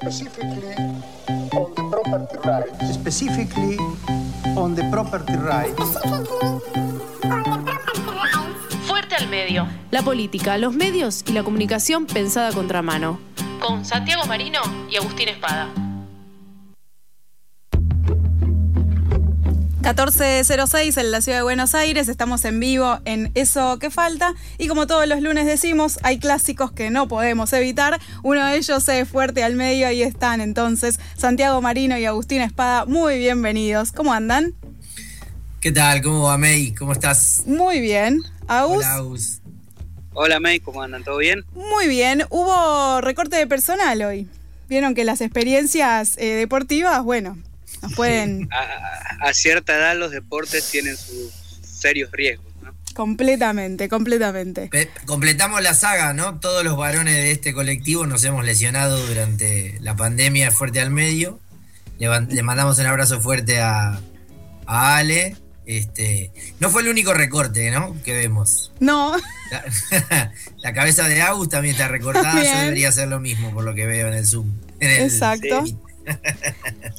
specifically on the property rights. specifically on the property rights. Fuerte al medio. La política, los medios y la comunicación pensada a contramano. Con Santiago Marino y Agustín Espada. 1406 en la ciudad de Buenos Aires, estamos en vivo en Eso que falta y como todos los lunes decimos, hay clásicos que no podemos evitar, uno de ellos es Fuerte al Medio, ahí están entonces Santiago Marino y Agustín Espada, muy bienvenidos, ¿cómo andan? ¿Qué tal? ¿Cómo va May? ¿Cómo estás? Muy bien, Agus. Hola, Agus. Hola May, ¿cómo andan? ¿Todo bien? Muy bien, hubo recorte de personal hoy. Vieron que las experiencias eh, deportivas, bueno, nos pueden... A, a cierta edad los deportes tienen sus serios riesgos, ¿no? Completamente, completamente. Pe- completamos la saga, ¿no? Todos los varones de este colectivo nos hemos lesionado durante la pandemia fuerte al medio. Le, mandamos un abrazo fuerte a, a Ale. Este, no fue el único recorte, ¿no? Que vemos. No, La, la cabeza de Agus también está recortada. Yo debería hacer lo mismo por lo que veo en el Zoom. en el- Exacto. Sí.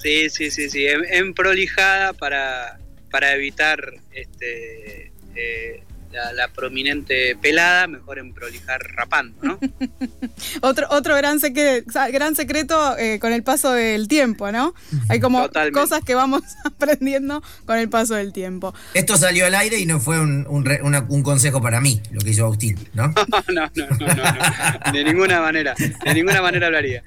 Sí, sí, sí, sí. En, en prolijada para, para evitar este eh, la, la prominente pelada, mejor en prolijar rapando, ¿no? otro, otro gran, secre- gran secreto eh, con el paso del tiempo, ¿no? Hay como Totalmente. cosas que vamos aprendiendo con el paso del tiempo. Esto salió al aire y no fue un, un re- una- un consejo para mí, lo que hizo Agustín, ¿no? No, no, no, no, no. De ninguna manera. De ninguna manera lo haría.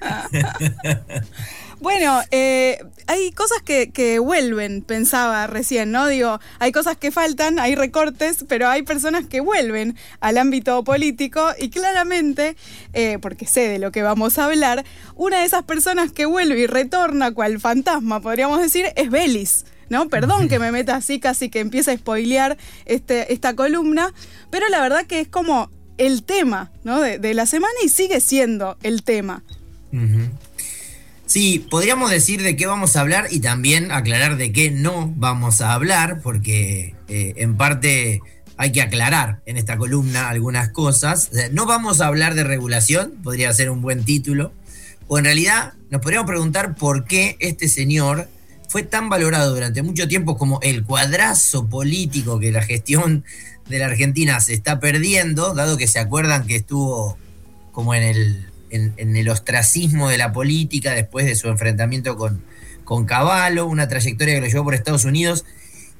Bueno, eh, hay cosas que, que vuelven, pensaba recién, ¿no? Digo, hay cosas que faltan, hay recortes, pero hay personas que vuelven al ámbito político y claramente, eh, porque sé de lo que vamos a hablar, una de esas personas que vuelve y retorna cual fantasma, podríamos decir, es Belis. ¿no? Perdón que me meta así, casi que empieza a spoilear este, esta columna, pero la verdad que es como el tema ¿no? de, de la semana y sigue siendo el tema. Sí, podríamos decir de qué vamos a hablar y también aclarar de qué no vamos a hablar, porque eh, en parte hay que aclarar en esta columna algunas cosas. No vamos a hablar de regulación, podría ser un buen título, o en realidad nos podríamos preguntar por qué este señor fue tan valorado durante mucho tiempo como el cuadrazo político que la gestión de la Argentina se está perdiendo, dado que se acuerdan que estuvo como en el, en, en el ostracismo de la política después de su enfrentamiento con, con Caballo, una trayectoria que lo llevó por Estados Unidos.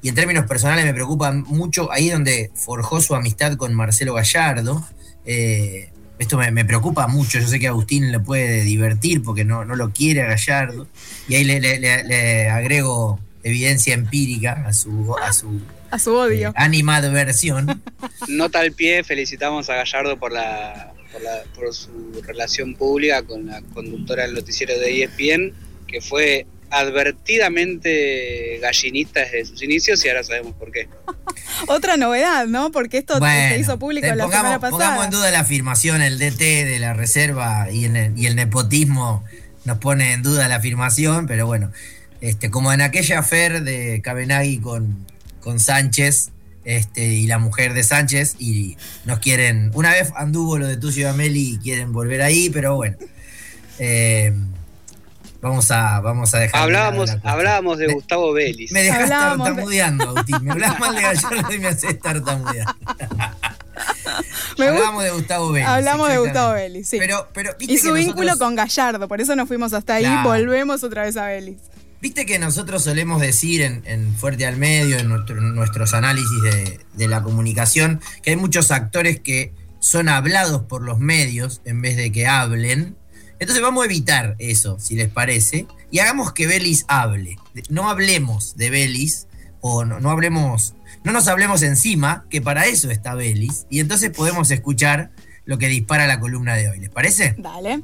Y en términos personales me preocupa mucho ahí donde forjó su amistad con Marcelo Gallardo. Eh, esto me, me preocupa mucho. Yo sé que Agustín le puede divertir porque no, no lo quiere a Gallardo. Y ahí le, le- le- le agrego evidencia empírica a su, a su A su odio. eh, animadversión. Nota al pie, felicitamos a Gallardo por la, por la- por su relación pública con la conductora del noticiero de ESPN, que fue advertidamente gallinista desde sus inicios y ahora sabemos por qué. Otra novedad, ¿no? Porque esto Bueno, se hizo público te- la pongamos, semana pasada. pongamos en duda la afirmación, el DT de la reserva y, el, y el nepotismo nos pone en duda la afirmación, pero bueno, este, como en aquella fer de Cabenagui con, con Sánchez este, y la mujer de Sánchez, y nos quieren, una vez anduvo lo de Tucio y Ameli y quieren volver ahí, pero bueno. eh, Vamos a, vamos a dejar. de Hablábamos, cuestión. hablábamos de Me- Gustavo Vélez. Me dejas Hablábamos de- tartamudeando, Agustín. Me hablas mal de Gallardo y me haces tartamudear. Hablamos de Gustavo Vélez. Hablamos de. Gustavo Vélez, sí. Pero, pero y su vínculo nosotros- con Gallardo, por eso nos fuimos hasta ahí, Claro. volvemos otra vez a Vélez. Viste que nosotros solemos decir en, Fuerte al Medio, en nuestro- nuestros análisis de, de la comunicación, que hay muchos actores que son hablados por los medios en vez de que hablen. Entonces vamos a evitar eso, si les parece, y hagamos que Belis hable. No hablemos de Belis, o no, no hablemos, no nos hablemos encima, que para eso está Belis, y entonces podemos escuchar lo que dispara la columna de hoy. ¿Les parece? Dale.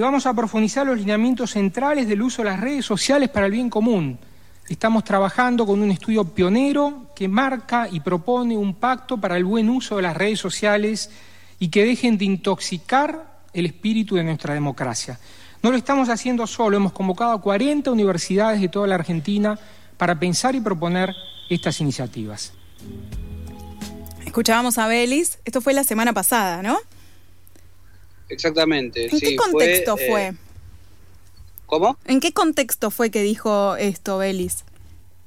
Y vamos a profundizar los lineamientos centrales del uso de las redes sociales para el bien común. Estamos trabajando con un estudio pionero que marca y propone un pacto para el buen uso de las redes sociales y que dejen de intoxicar el espíritu de nuestra democracia. No lo estamos haciendo solo, hemos convocado a 40 universidades de toda la Argentina para pensar y proponer estas iniciativas. Escuchábamos a Belis, esto fue la semana pasada, ¿no? Exactamente. ¿En qué contexto fue? Eh, ¿Cómo? ¿En qué contexto fue que dijo esto, Belis?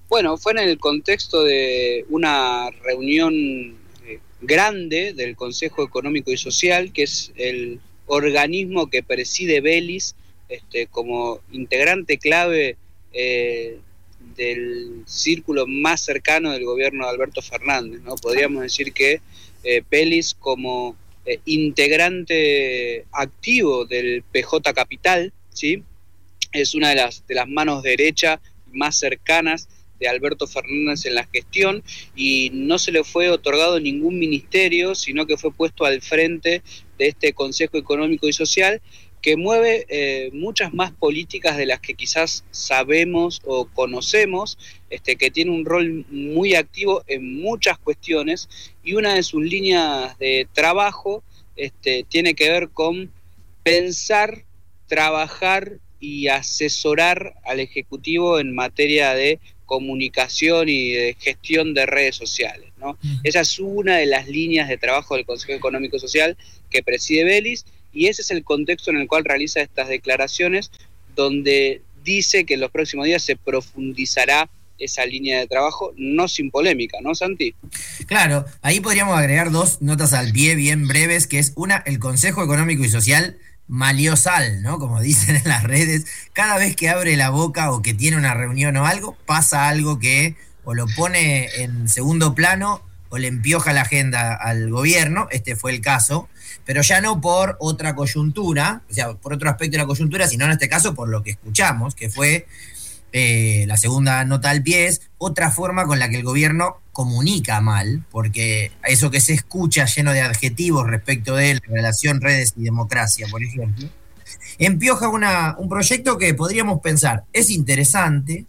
Bueno, fue en el contexto de una reunión eh, grande del Consejo Económico y Social, que es el organismo que preside Belis este, como integrante clave eh, del círculo más cercano del gobierno de Alberto Fernández. ¿no? Podríamos decir que eh, Belis como eh, integrante activo del PJ Capital, ¿sí? es una de las, de las manos derechas más cercanas de Alberto Fernández en la gestión y no se le fue otorgado ningún ministerio, sino que fue puesto al frente de este Consejo Económico y Social que mueve eh, muchas más políticas de las que quizás sabemos o conocemos, este, que tiene un rol muy activo en muchas cuestiones y una de sus líneas de trabajo este, tiene que ver con pensar, trabajar y asesorar al Ejecutivo en materia de comunicación y de gestión de redes sociales. ¿no? Esa es una de las líneas de trabajo del Consejo Económico Social que preside Belis y ese es el contexto en el cual realiza estas declaraciones, donde dice que en los próximos días se profundizará esa línea de trabajo, no sin polémica, ¿no, Santi? Claro, ahí podríamos agregar dos notas al pie bien breves, que es una, el Consejo Económico y Social maliosal, ¿no? Como dicen en las redes, cada vez que abre la boca o que tiene una reunión o algo, pasa algo que o lo pone en segundo plano o le empioja la agenda al gobierno, este fue el caso, pero ya no por otra coyuntura, o sea, por otro aspecto de la coyuntura, sino en este caso por lo que escuchamos, que fue eh, la segunda nota al pie, es otra forma con la que el gobierno comunica mal, porque eso que se escucha lleno de adjetivos respecto de la relación redes y democracia, por ejemplo, empioja una, un proyecto que podríamos pensar es interesante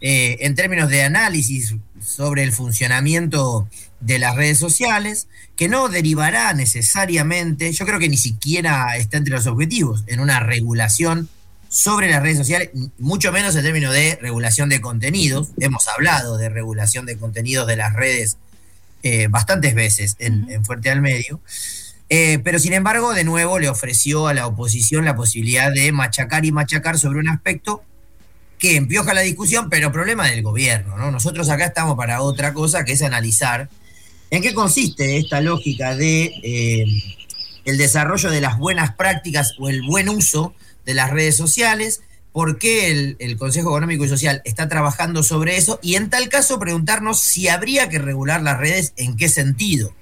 eh, en términos de análisis sobre el funcionamiento de las redes sociales, que no derivará necesariamente, yo creo que ni siquiera está entre los objetivos, en una regulación sobre las redes sociales, mucho menos en términos de regulación de contenidos. Hemos hablado de regulación de contenidos de las redes eh, bastantes veces en, Fuerte al Medio. Eh, pero sin embargo, de nuevo le ofreció a la oposición la posibilidad de machacar y machacar sobre un aspecto que empioja la discusión, pero problema del gobierno. ¿no? Nosotros acá estamos para otra cosa, que es analizar en qué consiste esta lógica de eh, el desarrollo de las buenas prácticas o el buen uso de las redes sociales, por qué el, Consejo Económico y Social está trabajando sobre eso y en tal caso preguntarnos si habría que regular las redes, en qué sentido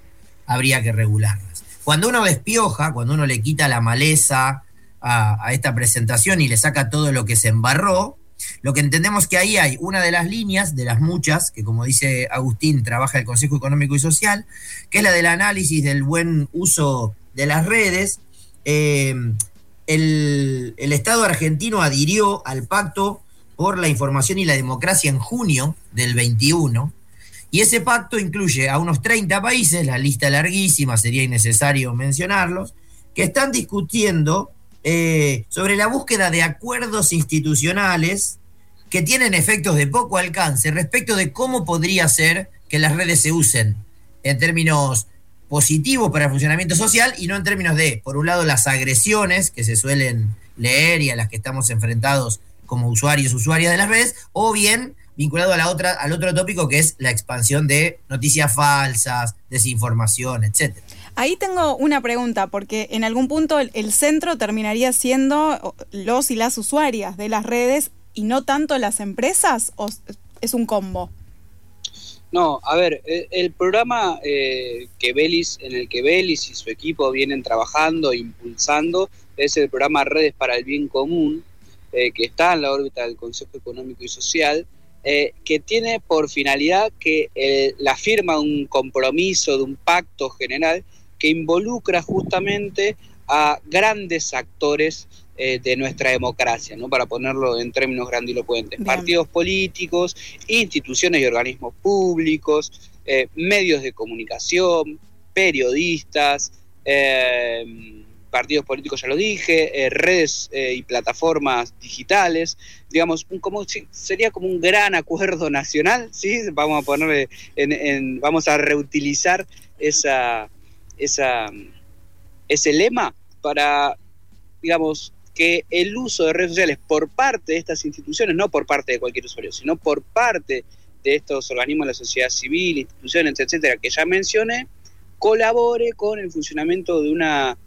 habría que regularlas. Cuando uno despioja, cuando uno le quita la maleza a, a esta presentación y le saca todo lo que se embarró, lo que entendemos que ahí hay una de las líneas, de las muchas, que como dice Agustín, trabaja el Consejo Económico y Social, que es la del análisis del buen uso de las redes. Eh, el, Estado argentino adhirió al Pacto por la Información y la Democracia en junio del 21, y ese pacto incluye a unos 30 países, la lista larguísima, sería innecesario mencionarlos, que están discutiendo eh, sobre la búsqueda de acuerdos institucionales que tienen efectos de poco alcance respecto de cómo podría ser que las redes se usen en términos positivos para el funcionamiento social y no en términos de, por un lado, las agresiones que se suelen leer y a las que estamos enfrentados como usuarios, usuarias de las redes, o bien vinculado a la otra, al otro tópico que es la expansión de noticias falsas, desinformación, etcétera. Ahí tengo una pregunta, porque en algún punto el, centro terminaría siendo los y las usuarias de las redes y no tanto las empresas, o es un combo. No, a ver, el, programa eh, que Belis, en el que Belis y su equipo vienen trabajando, impulsando, es el programa Redes para el Bien Común, eh, que está en la órbita del Consejo Económico y Social, eh, que tiene por finalidad que la firma de un compromiso, de un pacto general que involucra justamente a grandes actores eh, de nuestra democracia, ¿no? para ponerlo en términos grandilocuentes. Partidos políticos, instituciones y organismos públicos, eh, medios de comunicación, periodistas, eh, partidos políticos, ya lo dije, redes y plataformas digitales, digamos, un, como, sería como un gran acuerdo nacional, ¿sí? Vamos a ponerle, en, vamos a reutilizar esa, esa, ese lema para, digamos, que el uso de redes sociales por parte de estas instituciones, no por parte de cualquier usuario, sino por parte de estos organismos de la sociedad civil, instituciones, etcétera, que ya mencioné, colabore con el funcionamiento de una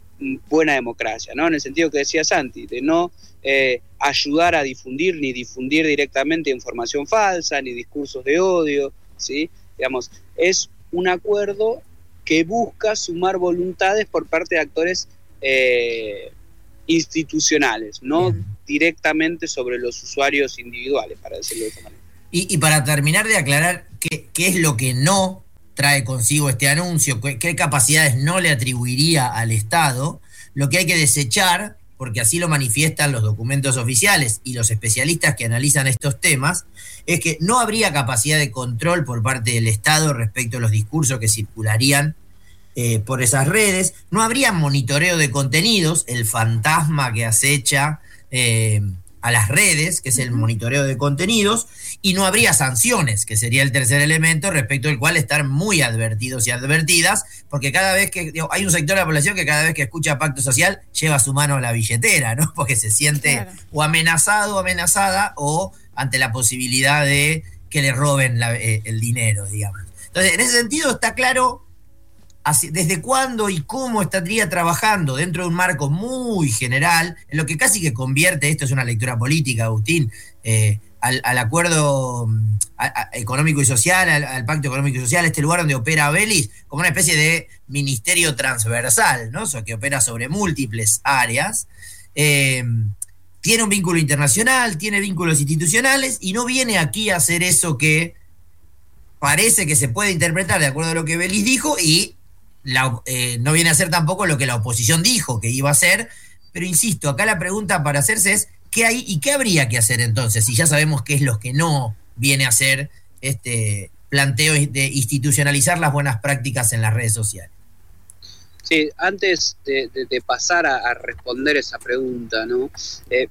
buena democracia, ¿no? En el sentido que decía Santi, de no eh, ayudar a difundir ni difundir directamente información falsa, ni discursos de odio, ¿sí? Digamos, es un acuerdo que busca sumar voluntades por parte de actores eh, institucionales, no directamente sobre los usuarios individuales, para decirlo de esta manera. Y, para terminar de aclarar qué, qué, es lo que no trae consigo este anuncio, qué, qué capacidades no le atribuiría al Estado, lo que hay que desechar, porque así lo manifiestan los documentos oficiales y los especialistas que analizan estos temas, es que no habría capacidad de control por parte del Estado respecto a los discursos que circularían eh, por esas redes, no habría monitoreo de contenidos, el fantasma que acecha eh, a las redes, que es el monitoreo de contenidos, y no habría sanciones, que sería el tercer elemento respecto al cual estar muy advertidos y advertidas, porque cada vez que hay un sector de la población que cada vez que escucha pacto social lleva su mano a la billetera, ¿no? Porque se siente o amenazado o amenazada o ante la posibilidad de que le roben eh, el dinero, digamos. Entonces, en ese sentido está claro desde cuándo y cómo estaría trabajando dentro de un marco muy general, en lo que casi que convierte, esto es una lectura política, Agustín, eh, al, acuerdo mm, económico y social, al, pacto económico y social, este lugar donde opera Belis, como una especie de ministerio transversal, ¿no? que opera sobre múltiples áreas. Eh, tiene un vínculo internacional, tiene vínculos institucionales y no viene aquí a hacer eso que parece que se puede interpretar de acuerdo a lo que Belis dijo y eh, no viene a ser tampoco lo que la oposición dijo que iba a hacer, pero insisto, acá la pregunta para hacerse es, ¿qué hay y qué habría que hacer entonces? Si ya sabemos qué es lo que no viene a ser este planteo de institucionalizar las buenas prácticas en las redes sociales. Sí, antes de, pasar a, responder esa pregunta, ¿no? Eh,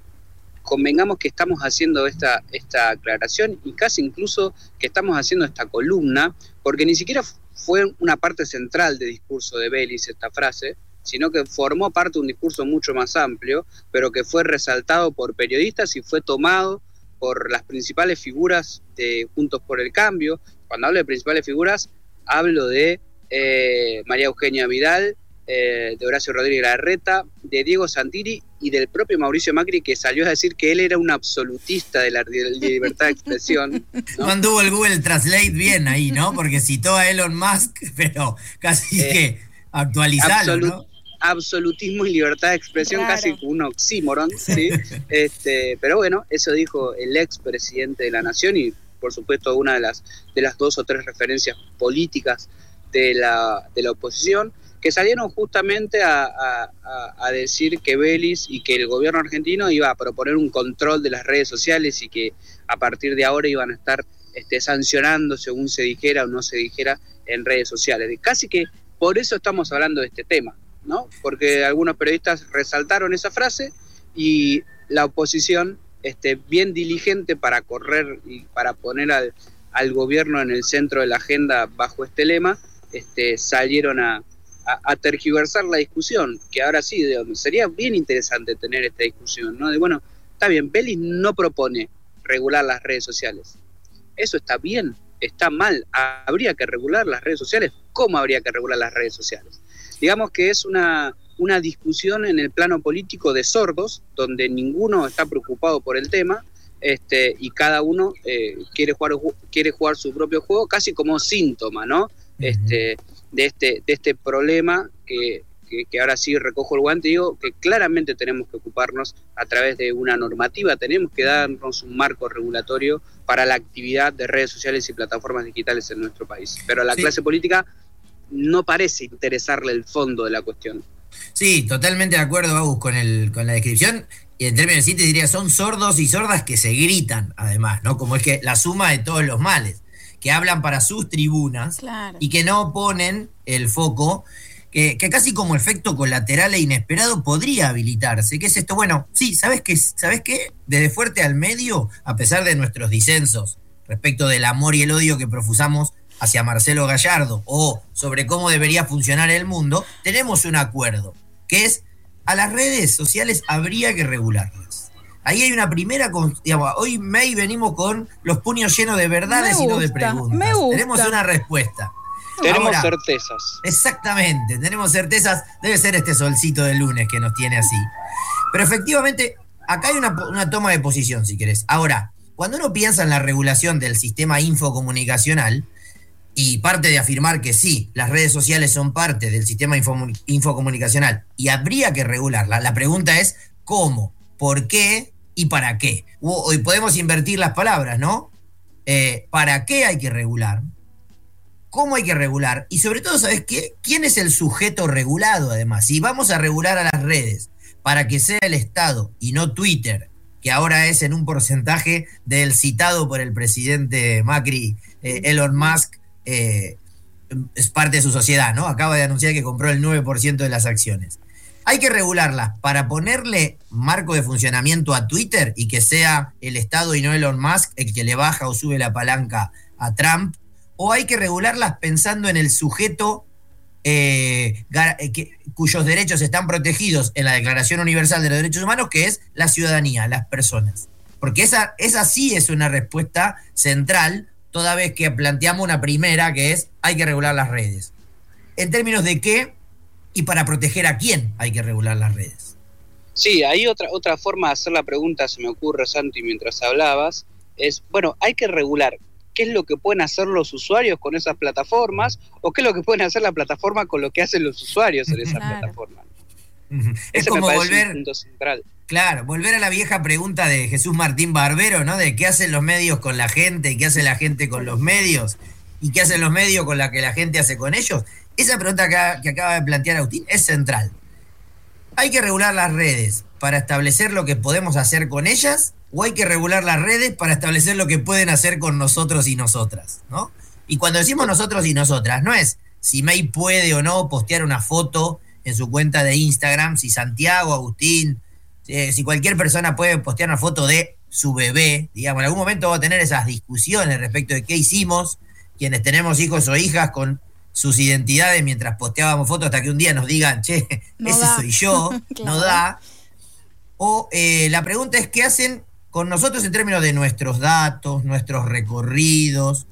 convengamos que estamos haciendo esta, esta aclaración y casi incluso que estamos haciendo esta columna, porque ni siquiera fue una parte central del discurso de Belis esta frase, sino que formó parte de un discurso mucho más amplio, pero que fue resaltado por periodistas y fue tomado por las principales figuras de Juntos por el Cambio. Cuando hablo de principales figuras, hablo de eh, María Eugenia Vidal, eh, de Horacio Rodríguez Larreta, de Diego Santiri y del propio Mauricio Macri, que salió a decir que él era un absolutista de la libertad de expresión. ¿no? anduvo el Google Translate bien ahí, ¿no? Porque citó a Elon Musk, pero casi eh, que actualizado, ¿no? Absolutismo y libertad de expresión, casi un oxímoron, ¿sí? este, pero bueno, eso dijo el expresidente de la Nación y, por supuesto, una de las, de las dos o tres referencias políticas de la, de la oposición salieron justamente a, decir que Belis y que el gobierno argentino iba a proponer un control de las redes sociales y que a partir de ahora iban a estar este, sancionando según se dijera o no se dijera en redes sociales. Casi que por eso estamos hablando de este tema, ¿no? Porque algunos periodistas resaltaron esa frase y la oposición, este, bien diligente para correr y para poner al, al gobierno en el centro de la agenda bajo este lema, este, salieron a, a, tergiversar la discusión, que ahora sí, sería bien interesante tener esta discusión, ¿no? De bueno, está bien, Belis no propone regular las redes sociales. Eso está bien, está mal. Habría que regular las redes sociales. ¿Cómo habría que regular las redes sociales? Digamos que es una, una discusión en el plano político de sordos, donde ninguno está preocupado por el tema, este, y cada uno eh, quiere, jugar, quiere jugar su propio juego casi como síntoma, ¿no? Este, de este, de este problema que, ahora sí recojo el guante y digo que claramente tenemos que ocuparnos a través de una normativa, tenemos que darnos un marco regulatorio para la actividad de redes sociales y plataformas digitales en nuestro país. Pero a la clase política no parece interesarle el fondo de la cuestión. Sí, totalmente de acuerdo, Agus, con, el, con la descripción. Y en términos de síntesis diría, son sordos y sordas que se gritan, además, ¿no? Como es que la suma de todos los males que hablan para sus tribunas y que no ponen el foco, que, casi como efecto colateral e inesperado podría habilitarse. ¿Qué es esto? Bueno, sí, ¿sabes qué? ¿Sabes qué? Desde fuerte al medio, a pesar de nuestros disensos respecto del amor y el odio que profusamos hacia Marcelo Gallardo o sobre cómo debería funcionar el mundo, tenemos un acuerdo, que es a las redes sociales habría que regularlas. Ahí hay una primera, digamos, hoy May venimos con los puños llenos de verdades y no de preguntas. Tenemos una respuesta. Tenemos certezas. Exactamente, tenemos certezas. Debe ser este solcito de lunes que nos tiene así. Pero efectivamente, acá hay una, una toma de posición, si querés. Ahora, cuando uno piensa en la regulación del sistema infocomunicacional, y parte de afirmar que sí, las redes sociales son parte del sistema infocomunicacional y habría que regularla, la pregunta es cómo, por qué y para qué. Hoy podemos invertir las palabras, ¿no? Eh, ¿Para qué hay que regular? ¿Cómo hay que regular? Y sobre todo, ¿sabes qué? ¿Quién es el sujeto regulado además? Si vamos a regular a las redes para que sea el Estado y no Twitter, que ahora es en un porcentaje del citado por el presidente Macri, eh, Elon Musk, eh, es parte de su sociedad, ¿no? Acaba de anunciar que compró el 9% de las acciones. Hay que regularla para ponerle marco de funcionamiento a Twitter y que sea el Estado y no Elon Musk el que le baja o sube la palanca a Trump, o hay que regularlas pensando en el sujeto eh, eh, cuyos derechos están protegidos en la Declaración Universal de los Derechos Humanos, que es la ciudadanía, las personas. Porque esa, esa sí es una respuesta central toda vez que planteamos una primera que es hay que regular las redes. En términos de qué y para proteger a quién hay que regular las redes. Sí, hay otra, otra forma de hacer la pregunta, se me ocurre, Santi, mientras hablabas, es, bueno, hay que regular qué es lo que pueden hacer los usuarios con esas plataformas o qué es lo que pueden hacer la plataforma con lo que hacen los usuarios en esa plataforma. Es como volver, Claro, volver a la vieja pregunta de Jesús Martín Barbero, ¿no? De qué hacen los medios con la gente, y qué hace la gente con los medios, y qué hacen los medios con la que la gente hace con ellos. Esa pregunta que, acaba de plantear Agustín es central. ¿Hay que regular las redes para establecer lo que podemos hacer con ellas? ¿O hay que regular las redes para establecer lo que pueden hacer con nosotros y nosotras? ¿no? Y cuando decimos nosotros y nosotras, no es si May puede o no postear una foto en su cuenta de Instagram, si Santiago, Agustín, eh, si cualquier persona puede postear una foto de su bebé, digamos, en algún momento va a tener esas discusiones respecto de qué hicimos, quienes tenemos hijos o hijas con sus identidades mientras posteábamos fotos hasta que un día nos digan, che, ese soy yo, no da. O eh, la pregunta es qué hacen con nosotros en términos de nuestros datos, nuestros recorridos,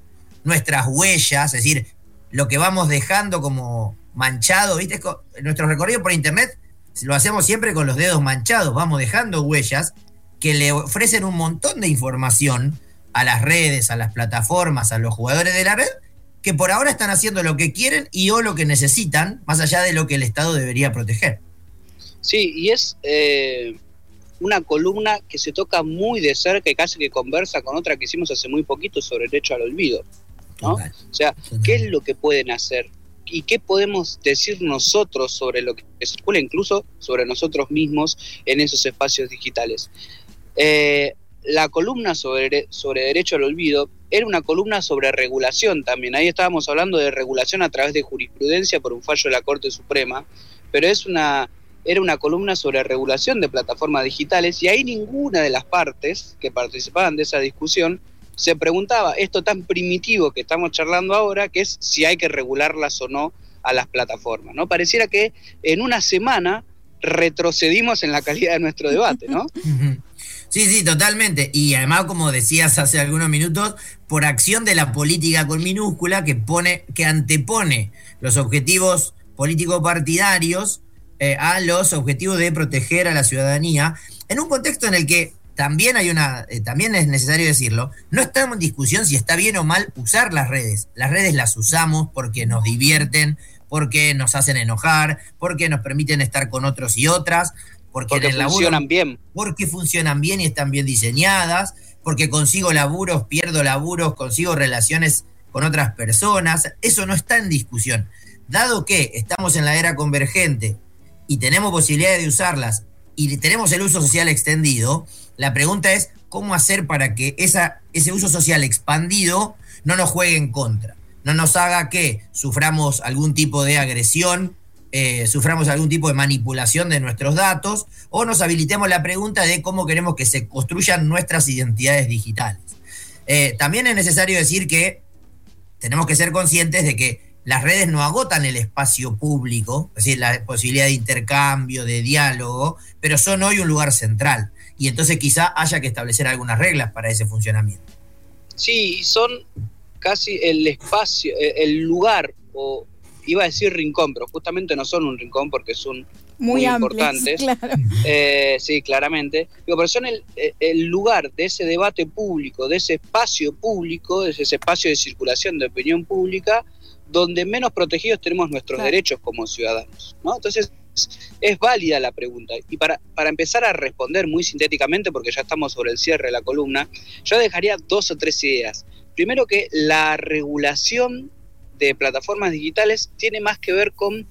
nuestras huellas, es decir, lo que vamos dejando como manchado, ¿viste? Nuestro recorrido por internet lo hacemos siempre con los dedos manchados, vamos dejando huellas que le ofrecen un montón de información a las redes, a las plataformas, a los jugadores de la red, que por ahora están haciendo lo que quieren y o lo que necesitan, más allá de lo que el Estado debería proteger. Sí, y es eh, una columna que se toca muy de cerca y casi que conversa con otra que hicimos hace muy poquito sobre el derecho al olvido. ¿no? O sea, ¿qué es lo que pueden hacer? y qué podemos decir nosotros sobre lo que circula, incluso sobre nosotros mismos en esos espacios digitales. Eh, la columna sobre, sobre derecho al olvido era una columna sobre regulación también. Ahí estábamos hablando de regulación a través de jurisprudencia por un fallo de la Corte Suprema, pero es una, era una columna sobre regulación de plataformas digitales y ahí ninguna de las partes que participaban de esa discusión se preguntaba esto tan primitivo que estamos charlando ahora, que es si hay que regularlas o no a las plataformas, ¿no? Pareciera que en una semana retrocedimos en la calidad de nuestro debate, ¿no? Sí, sí, totalmente. Y además, como decías hace algunos minutos, por acción de la política con minúscula que pone, que antepone los objetivos político-partidarios eh, a los objetivos de proteger a la ciudadanía, en un contexto en el que también hay una, eh, también es necesario decirlo, no estamos en discusión si está bien o mal usar las redes. Las redes las usamos porque nos divierten, porque nos hacen enojar, porque nos permiten estar con otros y otras, porque, funcionan bien. Porque funcionan bien y están bien diseñadas, porque consigo laburos, pierdo laburos, consigo relaciones con otras personas. Eso no está en discusión. Dado que estamos en la era convergente y tenemos posibilidad de usarlas y tenemos el uso social extendido, la pregunta es cómo hacer para que esa, ese uso social expandido no nos juegue en contra, no nos haga que suframos algún tipo de agresión, eh, suframos algún tipo de manipulación de nuestros datos o nos habilitemos la pregunta de cómo queremos que se construyan nuestras identidades digitales. Eh, también es necesario decir que tenemos que ser conscientes de que las redes no agotan el espacio público, es decir, la posibilidad de intercambio, de diálogo, pero son hoy un lugar central. Y entonces quizá haya que establecer algunas reglas para ese funcionamiento. Sí, son casi el espacio, el lugar, o iba a decir rincón, pero justamente no son un rincón porque son muy, importantes. Eh, sí, claramente. pero son el, eh, el, lugar de ese debate público, de ese espacio público, de ese espacio de circulación de opinión pública, donde menos protegidos tenemos nuestros derechos como ciudadanos. ¿no? Entonces, es válida la pregunta. Y para, para empezar a responder muy sintéticamente, porque ya estamos sobre el cierre de la columna, yo dejaría dos o tres ideas. Primero que la regulación de plataformas digitales tiene más que ver con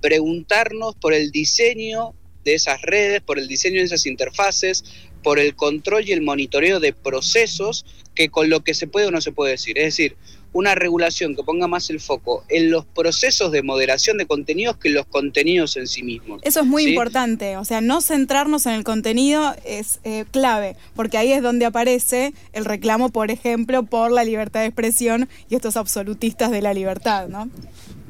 preguntarnos por el diseño de esas redes, por el diseño de esas interfaces, por el control y el monitoreo de procesos que con lo que se puede o no se puede decir. Es decir, una regulación que ponga más el foco en los procesos de moderación de contenidos que en los contenidos en sí mismos. Eso es muy importante, o sea, no centrarnos en el contenido es eh, clave, porque ahí es donde aparece el reclamo, por ejemplo, por la libertad de expresión y estos absolutistas de la libertad, ¿no?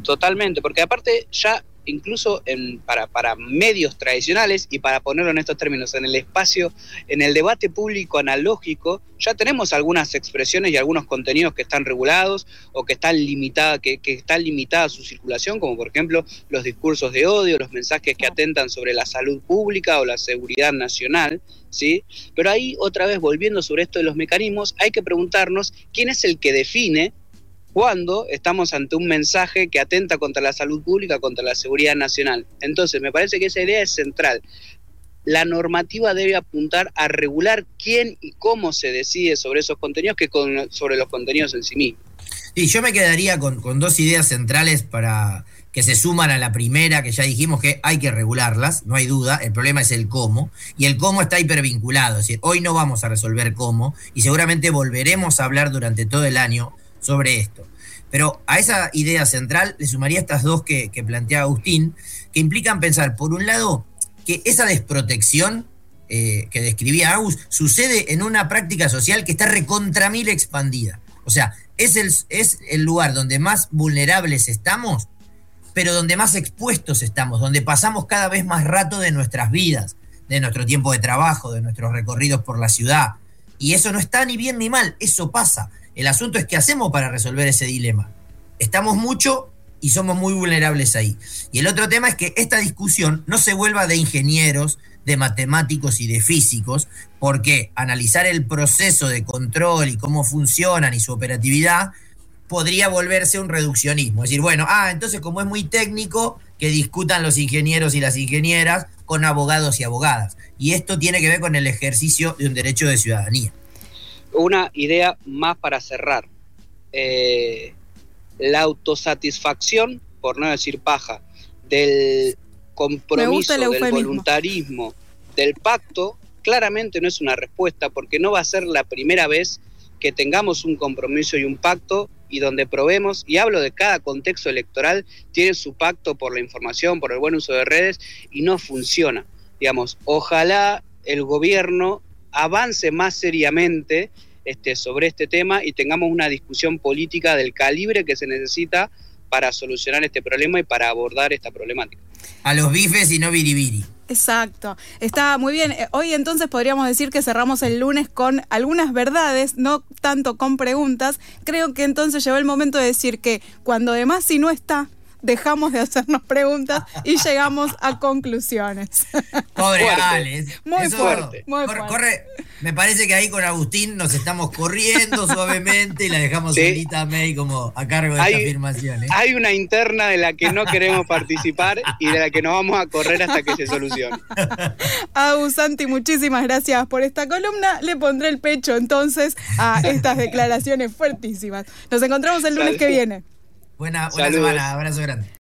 Totalmente, porque aparte ya incluso en, para, para, medios tradicionales y para ponerlo en estos términos, en el espacio, en el debate público analógico, ya tenemos algunas expresiones y algunos contenidos que están regulados o que están limitadas, que, que están limitadas su circulación, como por ejemplo los discursos de odio, los mensajes que atentan sobre la salud pública o la seguridad nacional. ¿Sí? Pero ahí, otra vez, volviendo sobre esto de los mecanismos, hay que preguntarnos quién es el que define cuando estamos ante un mensaje que atenta contra la salud pública, contra la seguridad nacional. Entonces, me parece que esa idea es central. La normativa debe apuntar a regular quién y cómo se decide sobre esos contenidos que sobre los contenidos en sí mismos. Y yo me quedaría con, con dos ideas centrales para que se suman a la primera, que ya dijimos que hay que regularlas, no hay duda, el problema es el cómo, y el cómo está hipervinculado, es decir, hoy no vamos a resolver cómo, y seguramente volveremos a hablar durante todo el año sobre esto. Pero a esa idea central le sumaría estas dos que, plantea Agustín, que implican pensar, por un lado, que esa desprotección eh, que describía Agus sucede en una práctica social que está recontra mil expandida. O sea, es el, es el lugar donde más vulnerables estamos, pero donde más expuestos estamos, donde pasamos cada vez más rato de nuestras vidas, de nuestro tiempo de trabajo, de nuestros recorridos por la ciudad. Y eso no está ni bien ni mal, eso pasa. El asunto es qué hacemos para resolver ese dilema. Estamos mucho y somos muy vulnerables ahí. Y el otro tema es que esta discusión no se vuelva de ingenieros, de matemáticos y de físicos, porque analizar el proceso de control y cómo funcionan y su operatividad podría volverse un reduccionismo. Es decir, bueno, ah, entonces como es muy técnico, que discutan los ingenieros y las ingenieras con abogados y abogadas. Y esto tiene que ver con el ejercicio de un derecho de ciudadanía una idea más para cerrar. Eh, la autosatisfacción, por no decir paja, del compromiso, del voluntarismo, del pacto, claramente no es una respuesta porque no va a ser la primera vez que tengamos un compromiso y un pacto y donde probemos, y hablo de cada contexto electoral, tiene su pacto por la información, por el buen uso de redes y no funciona. Digamos, ojalá el gobierno avance más seriamente este, sobre este tema y tengamos una discusión política del calibre que se necesita para solucionar este problema y para abordar esta problemática. A los bifes y no biribiri. Exacto, está muy bien. Eh, hoy entonces podríamos decir que cerramos el lunes con algunas verdades, no tanto con preguntas. Creo que entonces llegó el momento de decir que cuando además si no está, dejamos de hacernos preguntas y llegamos a conclusiones. Pobre Alex. Muy fuerte. Muy fuerte. Corre, me parece que ahí con Agustín nos estamos corriendo suavemente y la dejamos solita a May como a cargo de esta afirmación. ¿eh? Hay una interna de la que no queremos participar y de la que nos vamos a correr hasta que se solucione. Agus Santi, muchísimas gracias por esta columna. Le pondré el pecho entonces a estas declaraciones fuertísimas. Nos encontramos el lunes que viene. Buena, buena semana, abrazo grande.